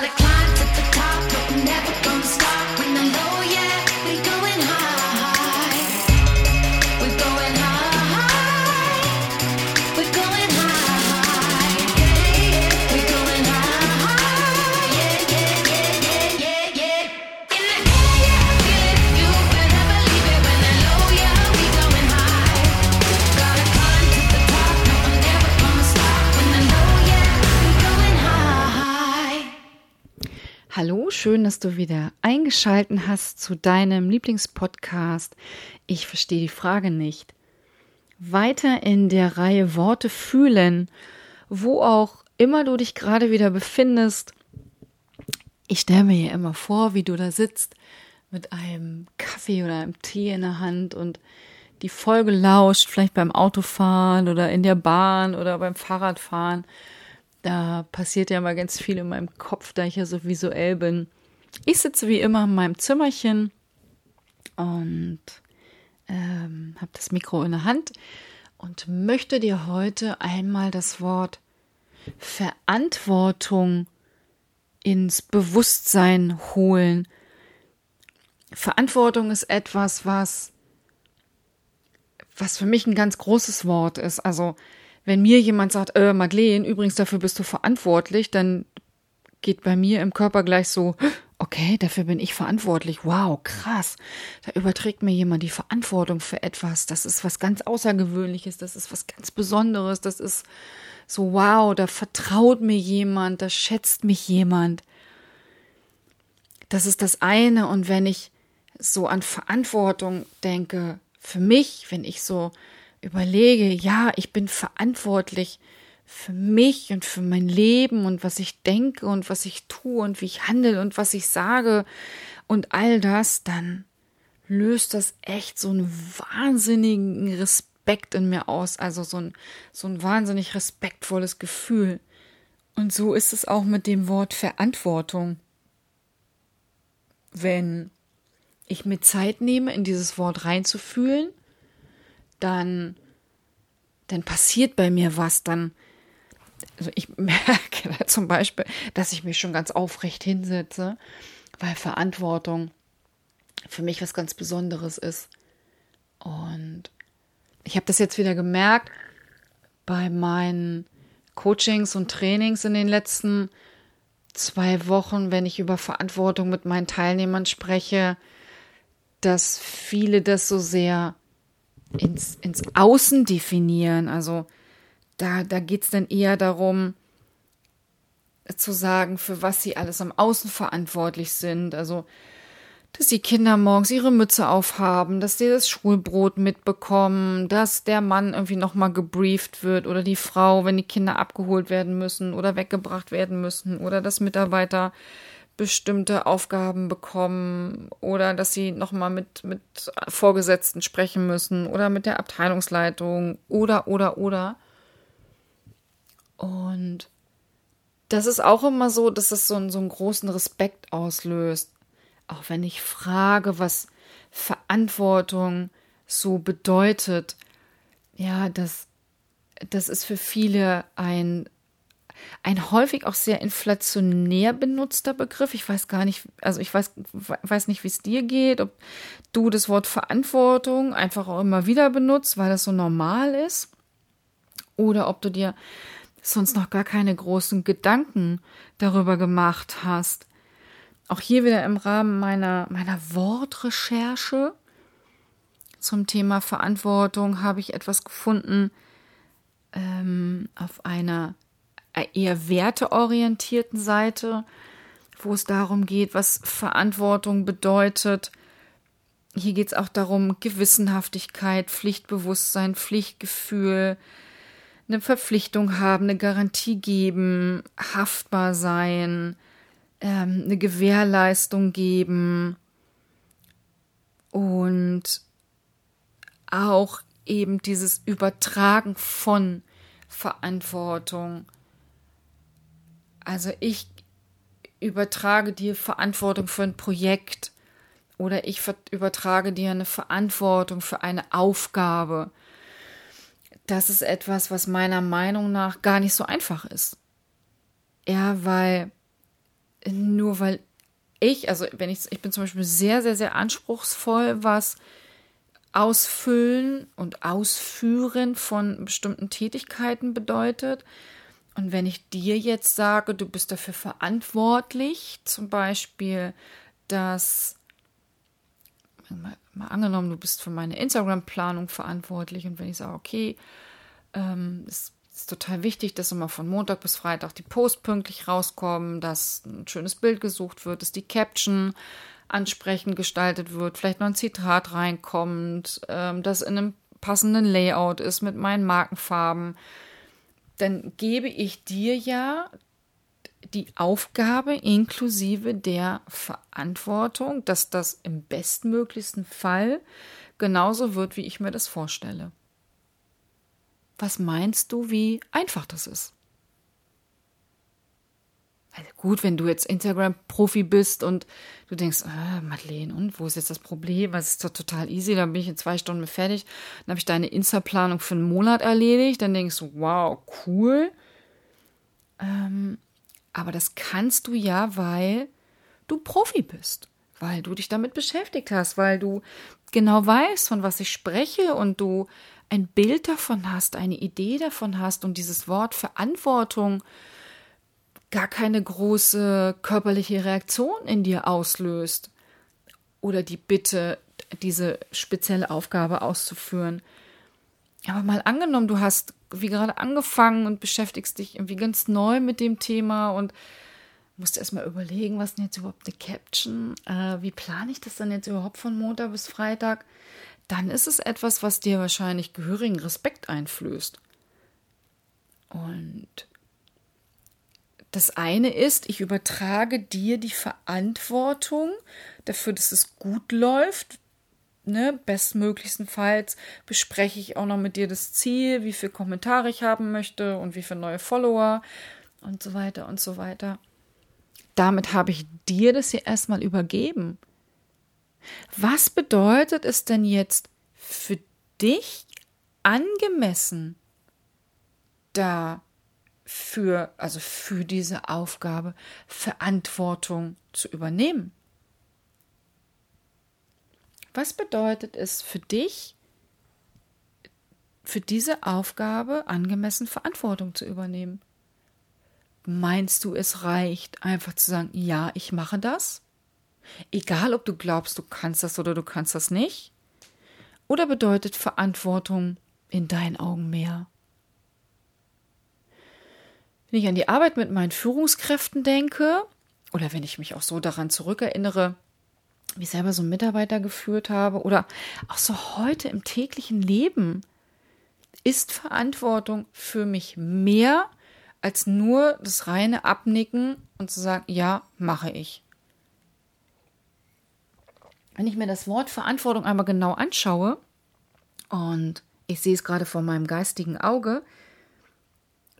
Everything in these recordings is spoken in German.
Gotta dass du wieder eingeschalten hast zu deinem Lieblingspodcast. Ich verstehe die Frage nicht. Weiter in der Reihe Worte fühlen, wo auch immer du dich gerade wieder befindest. Ich stelle mir hier immer vor, wie du da sitzt mit einem Kaffee oder einem Tee in der Hand und die Folge lauscht, vielleicht beim Autofahren oder in der Bahn oder beim Fahrradfahren. Da passiert ja mal ganz viel in meinem Kopf, da ich ja so visuell bin. Ich sitze wie immer in meinem Zimmerchen und ähm, habe das Mikro in der Hand und möchte dir heute einmal das Wort Verantwortung ins Bewusstsein holen. Verantwortung ist etwas, was was für mich ein ganz großes Wort ist. Also wenn mir jemand sagt, äh, Madeleine, übrigens dafür bist du verantwortlich, dann geht bei mir im Körper gleich so, okay, dafür bin ich verantwortlich. Wow, krass. Da überträgt mir jemand die Verantwortung für etwas. Das ist was ganz Außergewöhnliches. Das ist was ganz Besonderes. Das ist so, wow, da vertraut mir jemand, da schätzt mich jemand. Das ist das eine. Und wenn ich so an Verantwortung denke, für mich, wenn ich so überlege, ja, ich bin verantwortlich für mich und für mein Leben und was ich denke und was ich tue und wie ich handle und was ich sage und all das, dann löst das echt so einen wahnsinnigen Respekt in mir aus, also so ein, so ein wahnsinnig respektvolles Gefühl. Und so ist es auch mit dem Wort Verantwortung. Wenn ich mir Zeit nehme, in dieses Wort reinzufühlen, dann, dann passiert bei mir was, dann, also ich merke da zum Beispiel, dass ich mich schon ganz aufrecht hinsetze, weil Verantwortung für mich was ganz Besonderes ist. Und ich habe das jetzt wieder gemerkt bei meinen Coachings und Trainings in den letzten zwei Wochen, wenn ich über Verantwortung mit meinen Teilnehmern spreche, dass viele das so sehr ins, ins Außen definieren. Also da, da geht es dann eher darum, zu sagen, für was sie alles am Außen verantwortlich sind. Also, dass die Kinder morgens ihre Mütze aufhaben, dass sie das Schulbrot mitbekommen, dass der Mann irgendwie nochmal gebrieft wird oder die Frau, wenn die Kinder abgeholt werden müssen oder weggebracht werden müssen oder dass Mitarbeiter bestimmte Aufgaben bekommen oder dass sie nochmal mit, mit Vorgesetzten sprechen müssen oder mit der Abteilungsleitung oder, oder, oder. Und das ist auch immer so, dass es so, einen, so einen großen Respekt auslöst. Auch wenn ich frage, was Verantwortung so bedeutet. Ja, das, das ist für viele ein ein häufig auch sehr inflationär benutzter Begriff. Ich weiß gar nicht, also ich weiß, weiß nicht, wie es dir geht, ob du das Wort Verantwortung einfach auch immer wieder benutzt, weil das so normal ist, oder ob du dir sonst noch gar keine großen Gedanken darüber gemacht hast. Auch hier wieder im Rahmen meiner, meiner Wortrecherche zum Thema Verantwortung habe ich etwas gefunden ähm, auf einer eher werteorientierten Seite, wo es darum geht, was Verantwortung bedeutet. Hier geht es auch darum, Gewissenhaftigkeit, Pflichtbewusstsein, Pflichtgefühl, eine Verpflichtung haben, eine Garantie geben, haftbar sein, ähm, eine Gewährleistung geben und auch eben dieses Übertragen von Verantwortung also ich übertrage dir Verantwortung für ein Projekt oder ich übertrage dir eine Verantwortung für eine Aufgabe. Das ist etwas, was meiner Meinung nach gar nicht so einfach ist. Ja, weil nur weil ich, also wenn ich, ich bin zum Beispiel sehr, sehr, sehr anspruchsvoll, was Ausfüllen und Ausführen von bestimmten Tätigkeiten bedeutet. Und wenn ich dir jetzt sage, du bist dafür verantwortlich, zum Beispiel, dass, mal, angenommen, du bist für meine Instagram-Planung verantwortlich und wenn ich sage, okay, ähm, es ist total wichtig, dass immer von Montag bis Freitag die Post pünktlich rauskommen, dass ein schönes Bild gesucht wird, dass die Caption ansprechend gestaltet wird, vielleicht noch ein Zitat reinkommt, ähm, das in einem passenden Layout ist mit meinen Markenfarben, dann gebe ich dir ja die Aufgabe inklusive der Verantwortung, dass das im bestmöglichsten Fall genauso wird, wie ich mir das vorstelle. Was meinst du, wie einfach das ist? Also gut, wenn du jetzt Instagram-Profi bist und du denkst, ah, Madeleine, und wo ist jetzt das Problem? Was ist doch total easy, dann bin ich in zwei Stunden fertig. Dann habe ich deine Insta-Planung für einen Monat erledigt. Dann denkst du, wow, cool. Ähm, aber das kannst du ja, weil du Profi bist, weil du dich damit beschäftigt hast, weil du genau weißt, von was ich spreche und du ein Bild davon hast, eine Idee davon hast und dieses Wort Verantwortung gar keine große körperliche Reaktion in dir auslöst oder die Bitte, diese spezielle Aufgabe auszuführen. Aber mal angenommen, du hast wie gerade angefangen und beschäftigst dich irgendwie ganz neu mit dem Thema und musst erstmal überlegen, was denn jetzt überhaupt eine Caption, äh, wie plane ich das dann jetzt überhaupt von Montag bis Freitag? dann ist es etwas, was dir wahrscheinlich gehörigen Respekt einflößt. Und das eine ist, ich übertrage dir die Verantwortung dafür, dass es gut läuft. Ne, bestmöglichstenfalls bespreche ich auch noch mit dir das Ziel, wie viele Kommentare ich haben möchte und wie viele neue Follower und so weiter und so weiter. Damit habe ich dir das hier erstmal übergeben. Was bedeutet es denn jetzt für dich angemessen, da für, also für diese Aufgabe Verantwortung zu übernehmen? Was bedeutet es für dich, für diese Aufgabe angemessen Verantwortung zu übernehmen? Meinst du, es reicht einfach zu sagen, ja, ich mache das? Egal, ob du glaubst, du kannst das oder du kannst das nicht? Oder bedeutet Verantwortung in deinen Augen mehr? Wenn ich an die Arbeit mit meinen Führungskräften denke, oder wenn ich mich auch so daran zurückerinnere, wie ich selber so einen Mitarbeiter geführt habe, oder auch so heute im täglichen Leben, ist Verantwortung für mich mehr als nur das reine Abnicken und zu sagen, ja, mache ich. Wenn ich mir das Wort Verantwortung einmal genau anschaue und ich sehe es gerade vor meinem geistigen Auge,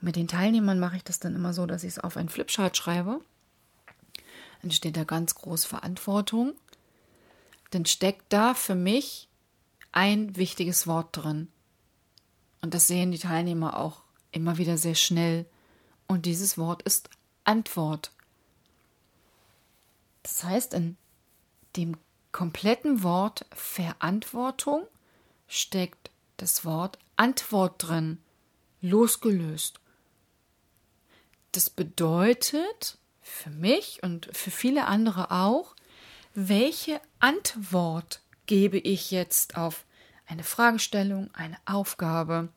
mit den Teilnehmern mache ich das dann immer so, dass ich es auf ein Flipchart schreibe. Dann steht da ganz groß Verantwortung. Dann steckt da für mich ein wichtiges Wort drin. Und das sehen die Teilnehmer auch immer wieder sehr schnell. Und dieses Wort ist Antwort. Das heißt, in dem kompletten Wort Verantwortung steckt das Wort Antwort drin, losgelöst. Das bedeutet für mich und für viele andere auch, welche Antwort gebe ich jetzt auf eine Fragestellung, eine Aufgabe,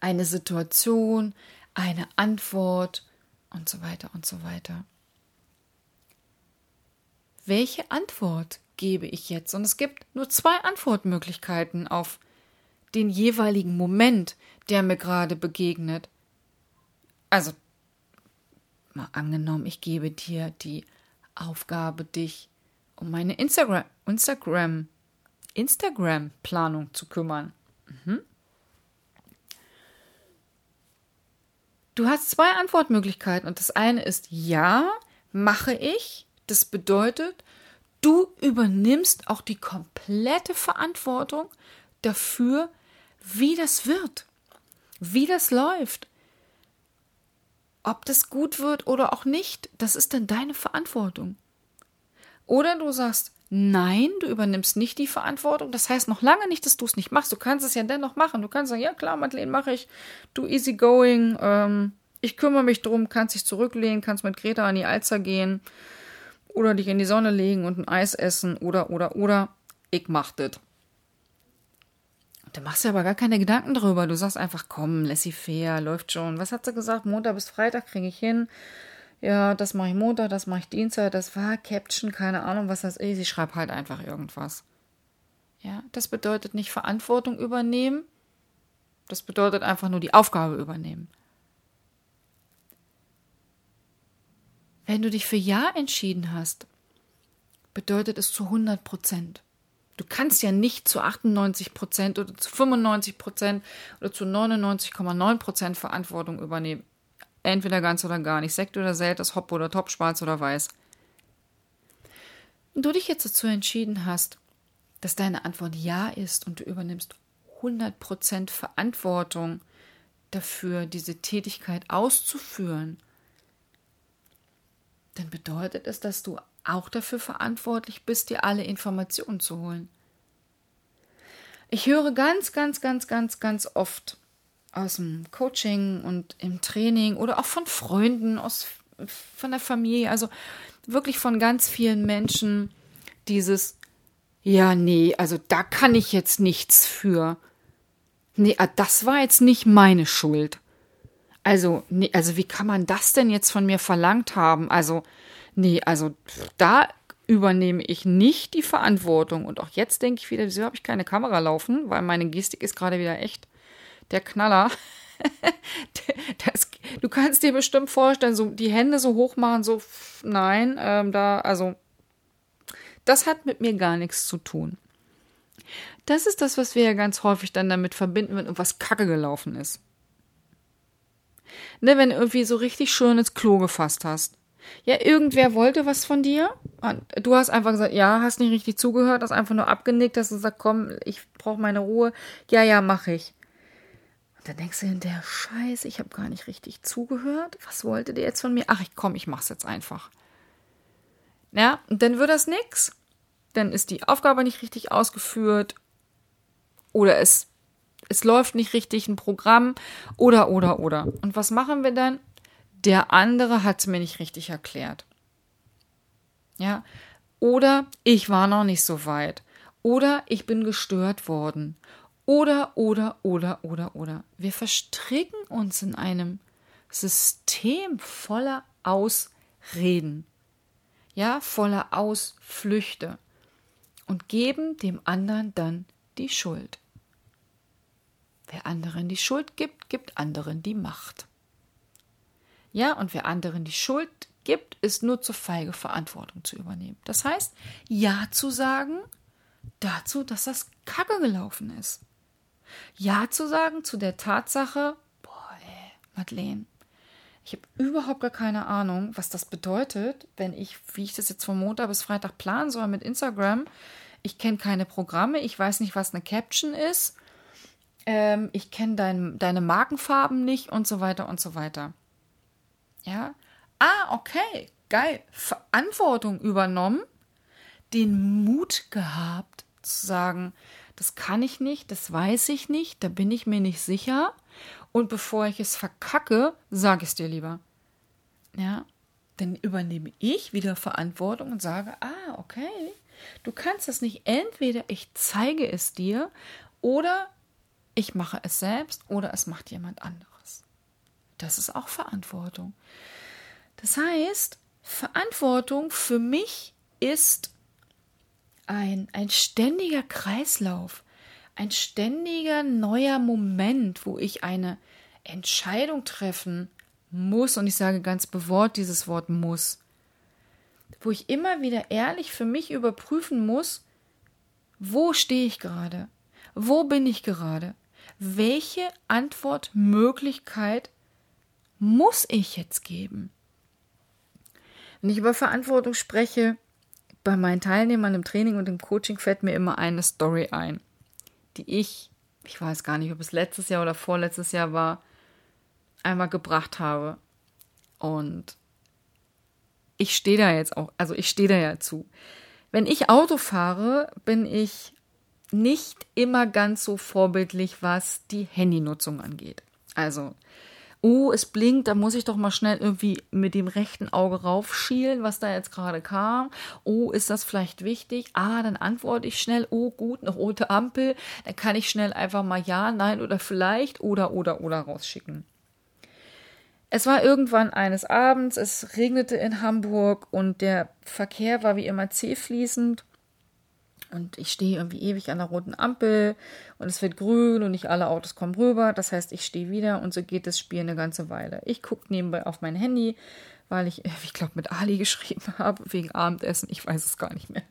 eine Situation, eine Antwort und so weiter und so weiter welche Antwort gebe ich jetzt? Und es gibt nur zwei Antwortmöglichkeiten auf den jeweiligen Moment, der mir gerade begegnet. Also, mal angenommen, ich gebe dir die Aufgabe, dich um meine Instagram, Instagram, Instagram-Planung zu kümmern. Mhm. Du hast zwei Antwortmöglichkeiten und das eine ist ja, mache ich das bedeutet, du übernimmst auch die komplette Verantwortung dafür, wie das wird, wie das läuft. Ob das gut wird oder auch nicht, das ist dann deine Verantwortung. Oder du sagst, nein, du übernimmst nicht die Verantwortung. Das heißt noch lange nicht, dass du es nicht machst. Du kannst es ja dennoch machen. Du kannst sagen, ja klar, Madeleine, mache ich. Du easy going. Ähm, ich kümmere mich drum, kannst dich zurücklehnen, kannst mit Greta an die Alster gehen oder dich in die Sonne legen und ein Eis essen oder, oder, oder. Ich mach das. Du machst dir aber gar keine Gedanken drüber. Du sagst einfach, komm, laissez-faire, läuft schon. Was hat sie gesagt? Montag bis Freitag kriege ich hin. Ja, das mache ich Montag, das mache ich Dienstag, das war Caption, keine Ahnung, was das ist. Ich schreibe halt einfach irgendwas. Ja, das bedeutet nicht Verantwortung übernehmen. Das bedeutet einfach nur die Aufgabe übernehmen. Wenn du dich für Ja entschieden hast, bedeutet es zu 100 Prozent. Du kannst ja nicht zu 98 Prozent oder zu 95 Prozent oder zu 99,9 Prozent Verantwortung übernehmen. Entweder ganz oder gar nicht. Sekt oder Selters, Hopp oder Top, schwarz oder weiß. Wenn du dich jetzt dazu entschieden hast, dass deine Antwort Ja ist und du übernimmst 100 Prozent Verantwortung dafür, diese Tätigkeit auszuführen, dann bedeutet es, dass du auch dafür verantwortlich bist, dir alle Informationen zu holen. Ich höre ganz, ganz, ganz, ganz, ganz oft aus dem Coaching und im Training oder auch von Freunden, aus, von der Familie, also wirklich von ganz vielen Menschen dieses, ja, nee, also da kann ich jetzt nichts für. Nee, ah, das war jetzt nicht meine Schuld. Also, nee, also wie kann man das denn jetzt von mir verlangt haben? Also, nee, also da übernehme ich nicht die Verantwortung. Und auch jetzt denke ich wieder, wieso habe ich keine Kamera laufen? Weil meine Gestik ist gerade wieder echt der Knaller. das, du kannst dir bestimmt vorstellen, so die Hände so hoch machen, so nein, ähm, da, also das hat mit mir gar nichts zu tun. Das ist das, was wir ja ganz häufig dann damit verbinden, wenn irgendwas Kacke gelaufen ist. Ne, wenn du irgendwie so richtig schön ins Klo gefasst hast. Ja, irgendwer wollte was von dir. Du hast einfach gesagt, ja, hast nicht richtig zugehört, hast einfach nur abgenickt, hast gesagt, komm, ich brauche meine Ruhe. Ja, ja, mach ich. Und dann denkst du hinterher, scheiße, ich habe gar nicht richtig zugehört. Was wollte der jetzt von mir? Ach, ich komm, ich mach's jetzt einfach. Ja, und dann wird das nix. Dann ist die Aufgabe nicht richtig ausgeführt. Oder es, es läuft nicht richtig ein Programm. Oder, oder, oder. Und was machen wir dann? Der andere hat es mir nicht richtig erklärt. Ja, oder ich war noch nicht so weit. Oder ich bin gestört worden. Oder, oder, oder, oder, oder. Wir verstricken uns in einem System voller Ausreden. Ja, voller Ausflüchte. Und geben dem anderen dann die Schuld. Wer anderen die Schuld gibt, gibt anderen die Macht. Ja, und wer anderen die Schuld gibt, ist nur zu feige, Verantwortung zu übernehmen. Das heißt, Ja zu sagen dazu, dass das Kacke gelaufen ist. Ja zu sagen zu der Tatsache, boah, ey, Madeleine, ich habe überhaupt gar keine Ahnung, was das bedeutet, wenn ich, wie ich das jetzt von Montag bis Freitag planen soll mit Instagram. Ich kenne keine Programme, ich weiß nicht, was eine Caption ist, ähm, ich kenne dein, deine Markenfarben nicht und so weiter und so weiter. Ja. Ah, okay, geil. Verantwortung übernommen, den Mut gehabt zu sagen, das kann ich nicht, das weiß ich nicht, da bin ich mir nicht sicher. Und bevor ich es verkacke, sage ich es dir lieber. Ja, dann übernehme ich wieder Verantwortung und sage, ah, okay, du kannst das nicht. Entweder ich zeige es dir oder ich mache es selbst oder es macht jemand anderes. Das ist auch Verantwortung. Das heißt, Verantwortung für mich ist ein, ein ständiger Kreislauf, ein ständiger neuer Moment, wo ich eine Entscheidung treffen muss, und ich sage ganz bewort dieses Wort muss, wo ich immer wieder ehrlich für mich überprüfen muss, wo stehe ich gerade? Wo bin ich gerade? Welche Antwortmöglichkeit muss ich jetzt geben? Wenn ich über Verantwortung spreche, bei meinen Teilnehmern im Training und im Coaching fällt mir immer eine Story ein, die ich, ich weiß gar nicht, ob es letztes Jahr oder vorletztes Jahr war, einmal gebracht habe. Und ich stehe da jetzt auch, also ich stehe da ja zu. Wenn ich Auto fahre, bin ich nicht immer ganz so vorbildlich, was die Handynutzung angeht. Also, oh, es blinkt, da muss ich doch mal schnell irgendwie mit dem rechten Auge raufschielen, was da jetzt gerade kam. Oh, ist das vielleicht wichtig? Ah, dann antworte ich schnell, oh, gut, eine rote Ampel. Dann kann ich schnell einfach mal ja, nein oder vielleicht oder oder oder rausschicken. Es war irgendwann eines Abends, es regnete in Hamburg und der Verkehr war wie immer zähfließend. Und ich stehe irgendwie ewig an der roten Ampel und es wird grün und nicht alle Autos kommen rüber. Das heißt, ich stehe wieder und so geht das Spiel eine ganze Weile. Ich gucke nebenbei auf mein Handy, weil ich, ich glaube, mit Ali geschrieben habe wegen Abendessen. Ich weiß es gar nicht mehr.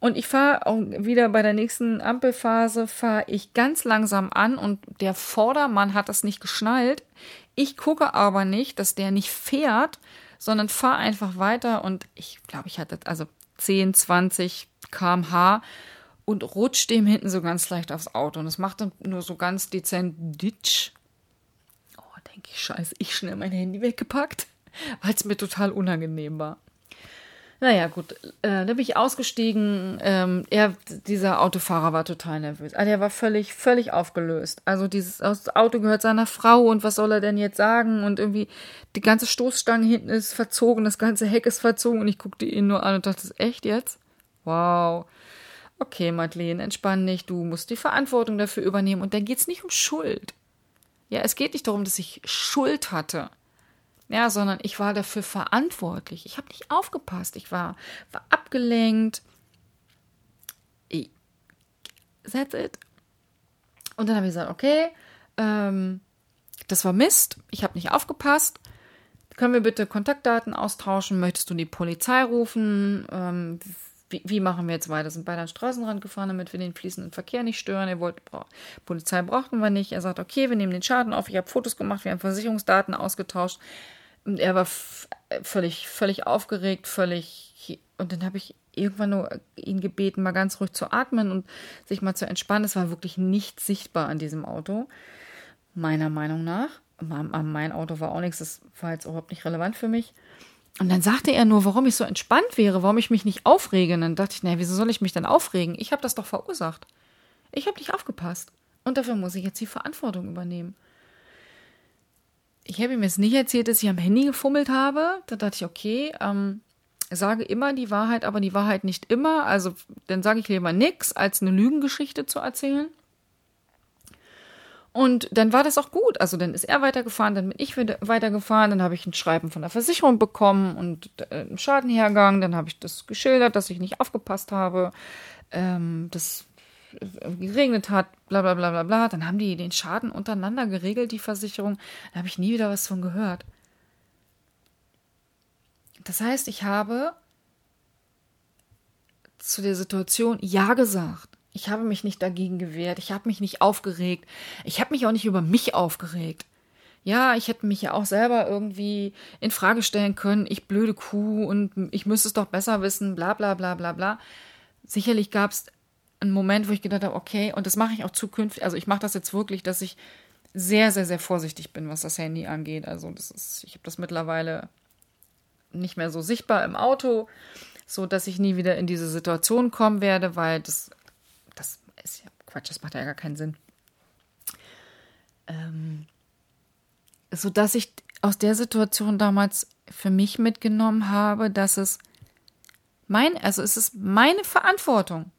Und ich fahre auch wieder bei der nächsten Ampelphase, fahre ich ganz langsam an und der Vordermann hat das nicht geschnallt. Ich gucke aber nicht, dass der nicht fährt, sondern fahre einfach weiter und ich glaube, ich hatte also 10, 20 kmh und rutscht dem hinten so ganz leicht aufs Auto. Und es macht dann nur so ganz dezent Ditch. Oh, denke ich, scheiße, ich schnell mein Handy weggepackt, weil es mir total unangenehm war. Naja, gut, äh, da bin ich ausgestiegen. Ähm, er, dieser Autofahrer war total nervös. Also er war völlig, völlig aufgelöst. Also dieses Auto gehört seiner Frau und was soll er denn jetzt sagen? Und irgendwie die ganze Stoßstange hinten ist verzogen, das ganze Heck ist verzogen und ich guckte ihn nur an und dachte, echt jetzt? Wow. Okay, Madeleine, entspann dich, du musst die Verantwortung dafür übernehmen. Und dann geht's nicht um Schuld. Ja, es geht nicht darum, dass ich Schuld hatte. Ja, sondern ich war dafür verantwortlich. Ich habe nicht aufgepasst. Ich war, war abgelenkt. That's it. Und dann habe ich gesagt, okay, ähm, das war Mist. Ich habe nicht aufgepasst. Können wir bitte Kontaktdaten austauschen? Möchtest du die Polizei rufen? Ähm, wie, wie, machen wir jetzt weiter? Sind beide an den Straßenrand gefahren, damit wir den fließenden Verkehr nicht stören. Er wollte, bra Polizei brauchten wir nicht. Er sagt, okay, wir nehmen den Schaden auf. Ich habe Fotos gemacht, wir haben Versicherungsdaten ausgetauscht. Und er war völlig, völlig aufgeregt, völlig. Und dann habe ich irgendwann nur ihn gebeten, mal ganz ruhig zu atmen und sich mal zu entspannen. Es war wirklich nicht sichtbar an diesem Auto, meiner Meinung nach. Mein Auto war auch nichts, das war jetzt überhaupt nicht relevant für mich. Und dann sagte er nur, warum ich so entspannt wäre, warum ich mich nicht aufrege. Und dann dachte ich, naja, wieso soll ich mich denn aufregen? Ich habe das doch verursacht. Ich habe nicht aufgepasst. Und dafür muss ich jetzt die Verantwortung übernehmen. Ich habe ihm jetzt nicht erzählt, dass ich am Handy gefummelt habe. Da dachte ich, okay, ähm, sage immer die Wahrheit, aber die Wahrheit nicht immer. Also dann sage ich lieber nichts, als eine Lügengeschichte zu erzählen. Und dann war das auch gut. Also dann ist er weitergefahren, dann bin ich weitergefahren, dann habe ich ein Schreiben von der Versicherung bekommen und äh, einen Schadenhergang. Dann habe ich das geschildert, dass ich nicht aufgepasst habe, ähm, dass geregnet hat, bla bla bla bla bla. Dann haben die den Schaden untereinander geregelt, die Versicherung. Da habe ich nie wieder was von gehört. Das heißt, ich habe zu der Situation Ja gesagt. Ich habe mich nicht dagegen gewehrt. Ich habe mich nicht aufgeregt. Ich habe mich auch nicht über mich aufgeregt. Ja, ich hätte mich ja auch selber irgendwie in Frage stellen können. Ich blöde Kuh und ich müsste es doch besser wissen, bla bla bla bla bla. Sicherlich gab es einen Moment, wo ich gedacht habe, okay, und das mache ich auch zukünftig. Also ich mache das jetzt wirklich, dass ich sehr, sehr, sehr vorsichtig bin, was das Handy angeht. Also das ist, ich habe das mittlerweile nicht mehr so sichtbar im Auto, so dass ich nie wieder in diese Situation kommen werde, weil das das ist ja Quatsch, das macht ja gar keinen Sinn. Ähm, so dass ich aus der Situation damals für mich mitgenommen habe, dass es mein, also es ist meine Verantwortung.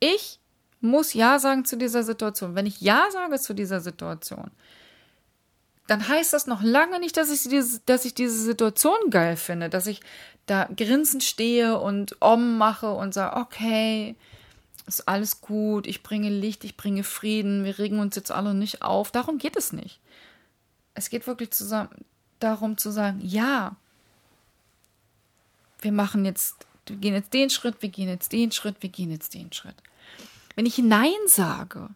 Ich muss Ja sagen zu dieser Situation. Wenn ich Ja sage zu dieser Situation, dann heißt das noch lange nicht, dass ich, diese, dass ich diese Situation geil finde, dass ich da grinsend stehe und Om mache und sage, okay, ist alles gut, ich bringe Licht, ich bringe Frieden, wir regen uns jetzt alle nicht auf. Darum geht es nicht. Es geht wirklich zusammen, darum zu sagen, ja, wir machen jetzt, wir gehen jetzt den Schritt, wir gehen jetzt den Schritt, wir gehen jetzt den Schritt. Wenn ich Nein sage,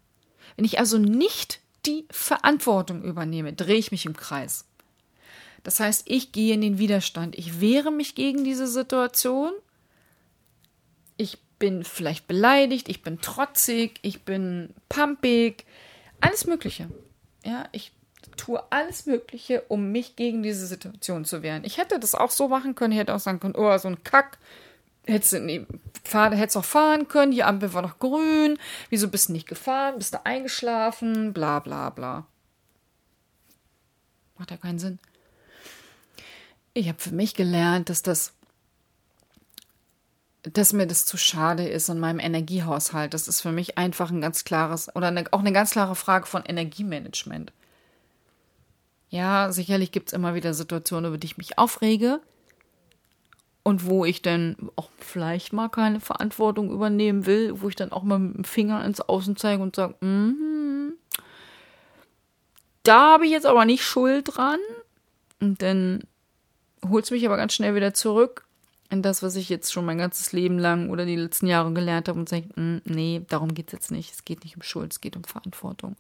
wenn ich also nicht die Verantwortung übernehme, drehe ich mich im Kreis. Das heißt, ich gehe in den Widerstand. Ich wehre mich gegen diese Situation. Ich bin vielleicht beleidigt, ich bin trotzig, ich bin pumpig, alles Mögliche. Ja, ich tue alles Mögliche, um mich gegen diese Situation zu wehren. Ich hätte das auch so machen können, ich hätte auch sagen können, oh, so ein Kack, hättest du nee, hättest auch fahren können, die Ampel war noch grün, wieso bist du nicht gefahren, bist du eingeschlafen, bla bla bla. Macht ja keinen Sinn. Ich habe für mich gelernt, dass das dass mir das zu schade ist in meinem Energiehaushalt. Das ist für mich einfach ein ganz klares oder eine, auch eine ganz klare Frage von Energiemanagement. Ja, sicherlich gibt es immer wieder Situationen, über die ich mich aufrege und wo ich dann auch vielleicht mal keine Verantwortung übernehmen will, wo ich dann auch mal mit dem Finger ins Außen zeige und sage, mm, da habe ich jetzt aber nicht Schuld dran. Und dann holt es mich aber ganz schnell wieder zurück in das, was ich jetzt schon mein ganzes Leben lang oder die letzten Jahre gelernt habe und sage, mm, nee, darum geht es jetzt nicht. Es geht nicht um Schuld, es geht um Verantwortung.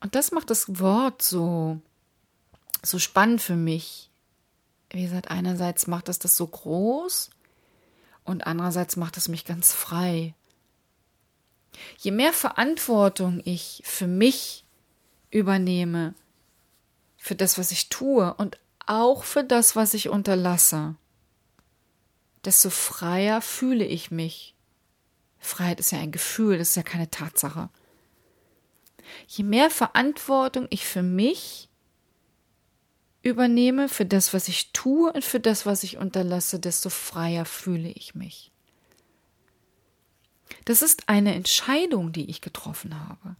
Und das macht das Wort so, so spannend für mich. Wie gesagt, einerseits macht es das so groß und andererseits macht es mich ganz frei. Je mehr Verantwortung ich für mich übernehme, für das, was ich tue und auch für das, was ich unterlasse, desto freier fühle ich mich. Freiheit ist ja ein Gefühl, das ist ja keine Tatsache. Je mehr Verantwortung ich für mich übernehme, für das, was ich tue und für das, was ich unterlasse, desto freier fühle ich mich. Das ist eine Entscheidung, die ich getroffen habe.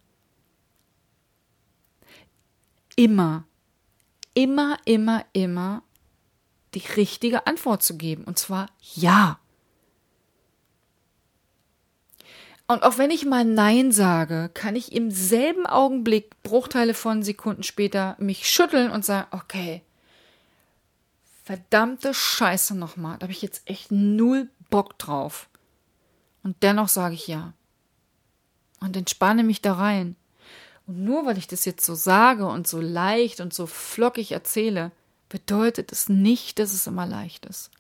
Immer, immer, immer, immer die richtige Antwort zu geben. Und zwar ja. Und auch wenn ich mal Nein sage, kann ich im selben Augenblick, Bruchteile von Sekunden später, mich schütteln und sagen, okay, verdammte Scheiße nochmal, da habe ich jetzt echt null Bock drauf. Und dennoch sage ich ja. Und entspanne mich da rein. Und nur weil ich das jetzt so sage und so leicht und so flockig erzähle, bedeutet es nicht, dass es immer leicht ist.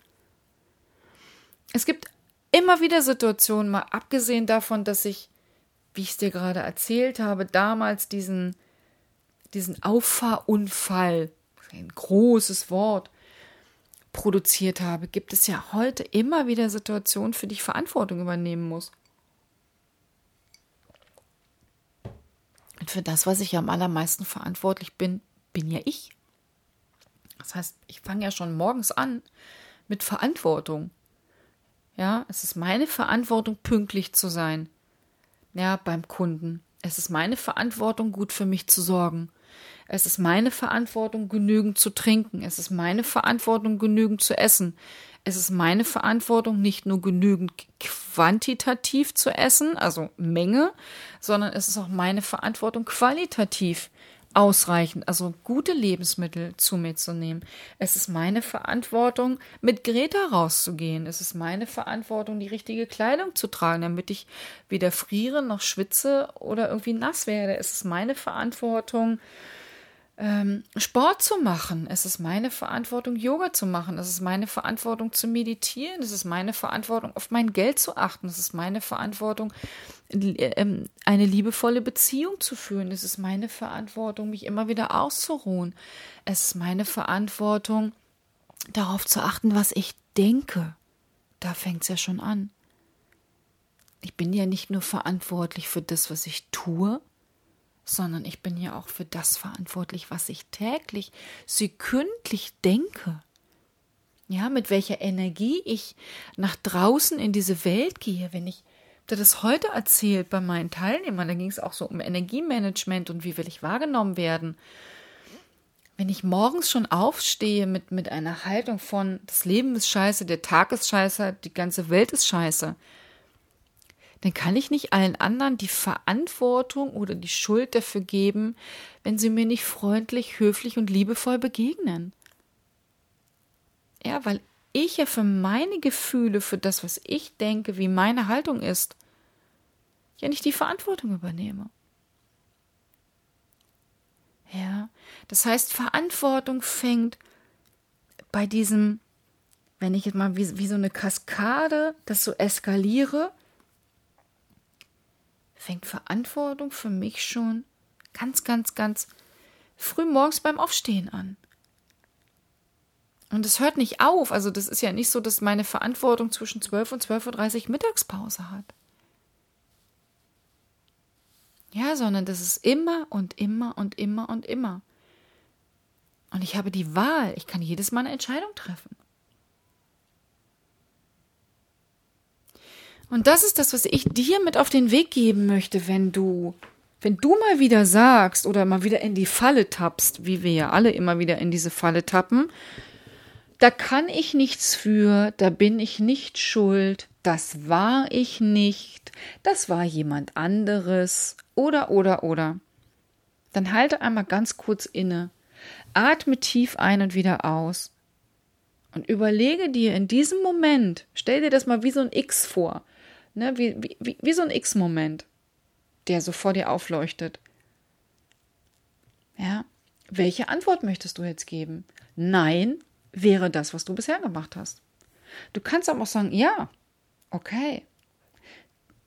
Es gibt immer wieder Situationen, mal abgesehen davon, dass ich, wie ich es dir gerade erzählt habe, damals diesen, diesen Auffahrunfall, ein großes Wort, produziert habe, gibt es ja heute immer wieder Situationen, für die ich Verantwortung übernehmen muss. Und für das, was ich am allermeisten verantwortlich bin, bin ja ich. Das heißt, ich fange ja schon morgens an mit Verantwortung. Ja, es ist meine Verantwortung, pünktlich zu sein. Ja, beim Kunden. Es ist meine Verantwortung, gut für mich zu sorgen. Es ist meine Verantwortung, genügend zu trinken. Es ist meine Verantwortung, genügend zu essen. Es ist meine Verantwortung, nicht nur genügend quantitativ zu essen, also Menge, sondern es ist auch meine Verantwortung, qualitativ ausreichend, also gute Lebensmittel zu mir zu nehmen. Es ist meine Verantwortung, mit Greta rauszugehen. Es ist meine Verantwortung, die richtige Kleidung zu tragen, damit ich weder friere noch schwitze oder irgendwie nass werde. Es ist meine Verantwortung, Sport zu machen. Es ist meine Verantwortung, Yoga zu machen. Es ist meine Verantwortung, zu meditieren. Es ist meine Verantwortung, auf mein Geld zu achten. Es ist meine Verantwortung, ähm, eine liebevolle Beziehung zu führen. Es ist meine Verantwortung, mich immer wieder auszuruhen. Es ist meine Verantwortung, darauf zu achten, was ich denke. Da fängt es ja schon an. Ich bin ja nicht nur verantwortlich für das, was ich tue, sondern ich bin ja auch für das verantwortlich, was ich täglich, sekündlich denke. Ja, mit welcher Energie ich nach draußen in diese Welt gehe, wenn ich das heute erzählt bei meinen Teilnehmern, da ging es auch so um Energiemanagement und wie will ich wahrgenommen werden. Wenn ich morgens schon aufstehe mit, mit einer Haltung von, das Leben ist scheiße, der Tag ist scheiße, die ganze Welt ist scheiße, dann kann ich nicht allen anderen die Verantwortung oder die Schuld dafür geben, wenn sie mir nicht freundlich, höflich und liebevoll begegnen. Ja, weil ich ja für meine Gefühle, für das, was ich denke, wie meine Haltung ist, ja nicht die Verantwortung übernehme. Ja, das heißt, Verantwortung fängt bei diesem, wenn ich jetzt mal wie, wie so eine Kaskade das so eskaliere, fängt Verantwortung für mich schon ganz, ganz, ganz früh morgens beim Aufstehen an. Und es hört nicht auf. Also das ist ja nicht so, dass meine Verantwortung zwischen 12 und 12.30 Uhr Mittagspause hat. Ja, sondern das ist immer und immer und immer und immer. Und ich habe die Wahl. Ich kann jedes Mal eine Entscheidung treffen. Und das ist das, was ich dir mit auf den Weg geben möchte, wenn du, wenn du mal wieder sagst oder mal wieder in die Falle tappst, wie wir ja alle immer wieder in diese Falle tappen, da kann ich nichts für, da bin ich nicht schuld, das war ich nicht, das war jemand anderes oder oder oder. Dann halte einmal ganz kurz inne, atme tief ein und wieder aus und überlege dir in diesem Moment, stell dir das mal wie so ein X vor, ne, wie, wie, wie so ein X-Moment, der so vor dir aufleuchtet. Ja, welche Antwort möchtest du jetzt geben? Nein wäre das, was du bisher gemacht hast. Du kannst aber auch sagen, ja, okay,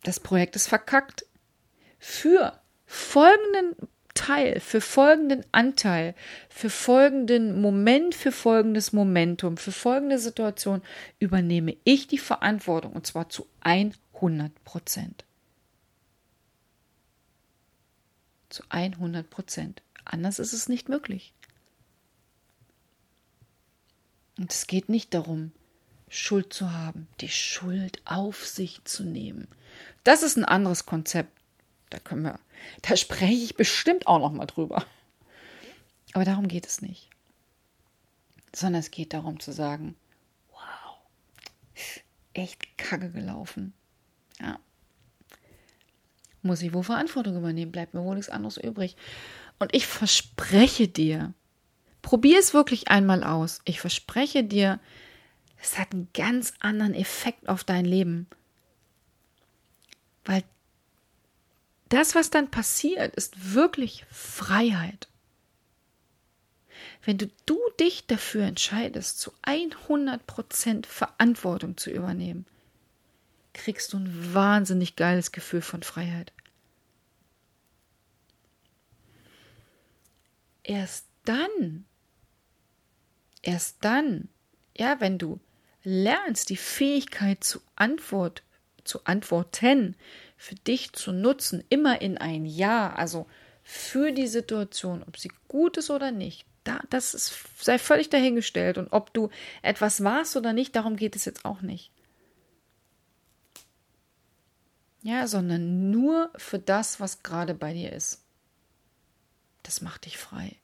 das Projekt ist verkackt. Für folgenden Teil, für folgenden Anteil, für folgenden Moment, für folgendes Momentum, für folgende Situation übernehme ich die Verantwortung und zwar zu 100 Prozent. Zu 100 Prozent. Anders ist es nicht möglich. Und es geht nicht darum, Schuld zu haben, die Schuld auf sich zu nehmen. Das ist ein anderes Konzept. Da können wir, da spreche ich bestimmt auch noch mal drüber. Aber darum geht es nicht. Sondern es geht darum zu sagen, wow, echt kacke gelaufen. Ja. Muss ich wohl Verantwortung übernehmen, bleibt mir wohl nichts anderes übrig. Und ich verspreche dir, Probier es wirklich einmal aus. Ich verspreche dir, es hat einen ganz anderen Effekt auf dein Leben. Weil das, was dann passiert, ist wirklich Freiheit. Wenn du, du dich dafür entscheidest, zu 100% Verantwortung zu übernehmen, kriegst du ein wahnsinnig geiles Gefühl von Freiheit. Erst dann Erst dann, ja, wenn du lernst, die Fähigkeit zu Antwort, zu antworten, für dich zu nutzen, immer in ein Ja, also für die Situation, ob sie gut ist oder nicht, da, das ist, sei völlig dahingestellt. Und ob du etwas warst oder nicht, darum geht es jetzt auch nicht. Ja, sondern nur für das, was gerade bei dir ist. Das macht dich frei.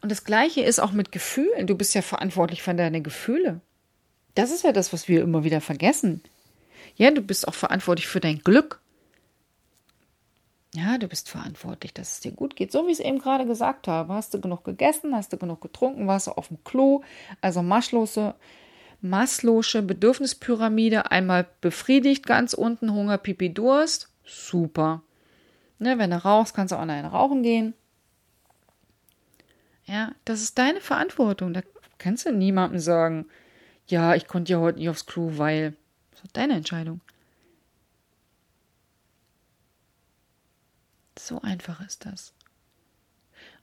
Und das Gleiche ist auch mit Gefühlen. Du bist ja verantwortlich für deine Gefühle. Das ist ja das, was wir immer wieder vergessen. Ja, du bist auch verantwortlich für dein Glück. Ja, du bist verantwortlich, dass es dir gut geht. So wie ich es eben gerade gesagt habe. Hast du genug gegessen? Hast du genug getrunken? Warst du auf dem Klo? Also maschlose, masslose Bedürfnispyramide einmal befriedigt, ganz unten Hunger, Pipi, Durst. Super. Ne, wenn du rauchst, kannst du auch eine rauchen gehen. Ja, das ist deine Verantwortung. Da kannst du niemandem sagen, ja, ich konnte ja heute nicht aufs Klo, weil. Das ist deine Entscheidung. So einfach ist das.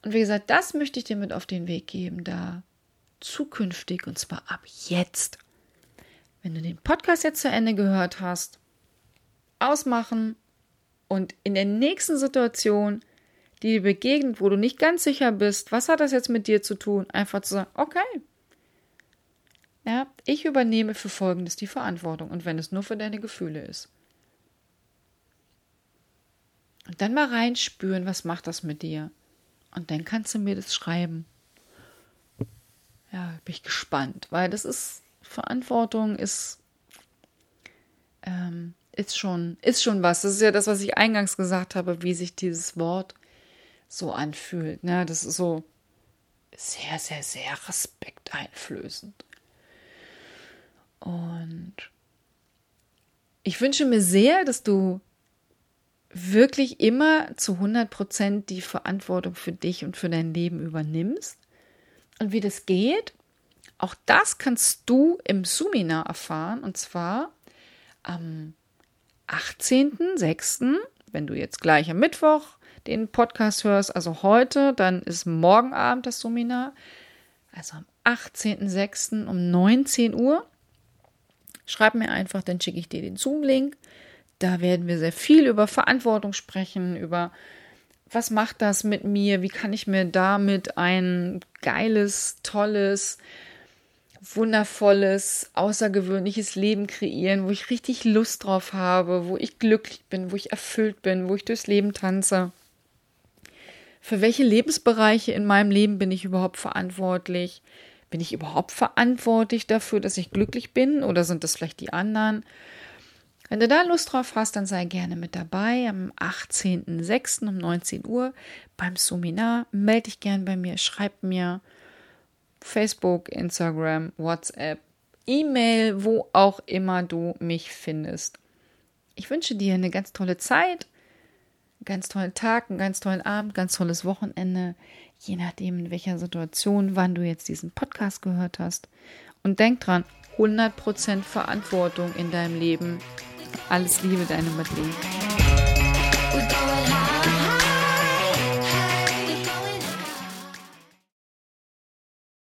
Und wie gesagt, das möchte ich dir mit auf den Weg geben, da zukünftig, und zwar ab jetzt, wenn du den Podcast jetzt zu Ende gehört hast, ausmachen und in der nächsten Situation die dir begegnet, wo du nicht ganz sicher bist, was hat das jetzt mit dir zu tun, einfach zu sagen, okay. Ja, ich übernehme für Folgendes die Verantwortung und wenn es nur für deine Gefühle ist. Und dann mal reinspüren, was macht das mit dir. Und dann kannst du mir das schreiben. Ja, bin ich gespannt, weil das ist, Verantwortung ist, ähm, ist schon, ist schon was. Das ist ja das, was ich eingangs gesagt habe, wie sich dieses Wort so anfühlt. Ne? Das ist so sehr, sehr, sehr respekteinflößend. Und ich wünsche mir sehr, dass du wirklich immer zu 100 Prozent die Verantwortung für dich und für dein Leben übernimmst. Und wie das geht, auch das kannst du im Seminar erfahren. Und zwar am 18.06., wenn du jetzt gleich am Mittwoch den Podcast hörst, also heute, dann ist morgen Abend das Seminar, also am 18.06. um 19 Uhr. Schreib mir einfach, dann schicke ich dir den Zoom-Link. Da werden wir sehr viel über Verantwortung sprechen, über was macht das mit mir, wie kann ich mir damit ein geiles, tolles, wundervolles, außergewöhnliches Leben kreieren, wo ich richtig Lust drauf habe, wo ich glücklich bin, wo ich erfüllt bin, wo ich durchs Leben tanze. Für welche Lebensbereiche in meinem Leben bin ich überhaupt verantwortlich? Bin ich überhaupt verantwortlich dafür, dass ich glücklich bin oder sind das vielleicht die anderen? Wenn du da Lust drauf hast, dann sei gerne mit dabei am 18.06. um 19 Uhr beim Seminar. Melde dich gern bei mir, schreib mir Facebook, Instagram, WhatsApp, E-Mail, wo auch immer du mich findest. Ich wünsche dir eine ganz tolle Zeit, einen ganz tollen Tag, einen ganz tollen Abend, ganz tolles Wochenende, je nachdem in welcher Situation, wann du jetzt diesen Podcast gehört hast. Und denk dran, 100% Verantwortung in deinem Leben. Alles Liebe, deine Madeleine.